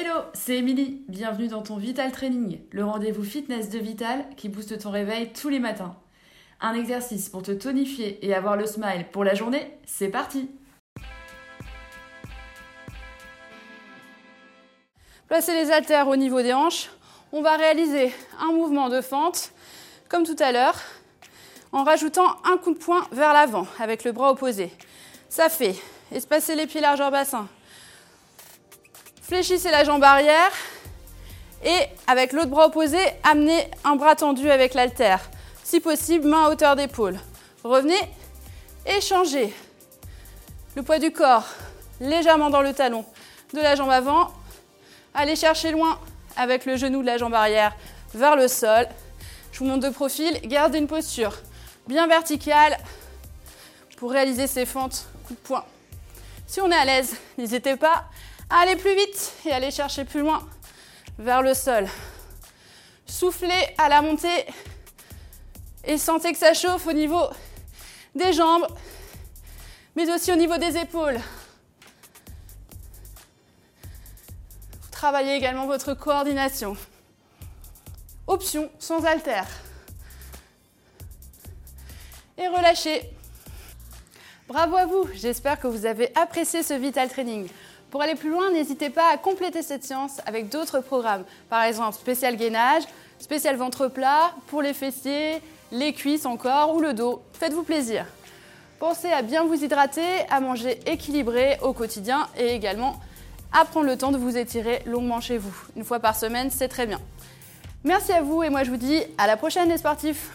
Hello, c'est Émilie. Bienvenue dans ton Vital Training, le rendez-vous fitness de Vital qui booste ton réveil tous les matins. Un exercice pour te tonifier et avoir le smile pour la journée, c'est parti Placez les haltères au niveau des hanches. On va réaliser un mouvement de fente, comme tout à l'heure, en rajoutant un coup de poing vers l'avant avec le bras opposé. Ça fait espacer les pieds largeur bassin. Fléchissez la jambe arrière et avec l'autre bras opposé, amenez un bras tendu avec l'haltère. Si possible, main à hauteur d'épaule. Revenez et changez le poids du corps légèrement dans le talon de la jambe avant. Allez chercher loin avec le genou de la jambe arrière vers le sol. Je vous montre de profil. Gardez une posture bien verticale pour réaliser ces fentes coup de poing. Si on est à l'aise, n'hésitez pas à aller plus vite et aller chercher plus loin vers le sol. Soufflez à la montée et sentez que ça chauffe au niveau des jambes, mais aussi au niveau des épaules. Travaillez également votre coordination. Option sans haltère. Et relâchez. Bravo à vous, j'espère que vous avez apprécié ce Vital Training. Pour aller plus loin, n'hésitez pas à compléter cette séance avec d'autres programmes. Par exemple, spécial gainage, spécial ventre plat, pour les fessiers, les cuisses encore ou le dos. Faites-vous plaisir. Pensez à bien vous hydrater, à manger équilibré au quotidien et également à prendre le temps de vous étirer longuement chez vous. Une fois par semaine, c'est très bien. Merci à vous et moi je vous dis à la prochaine les sportifs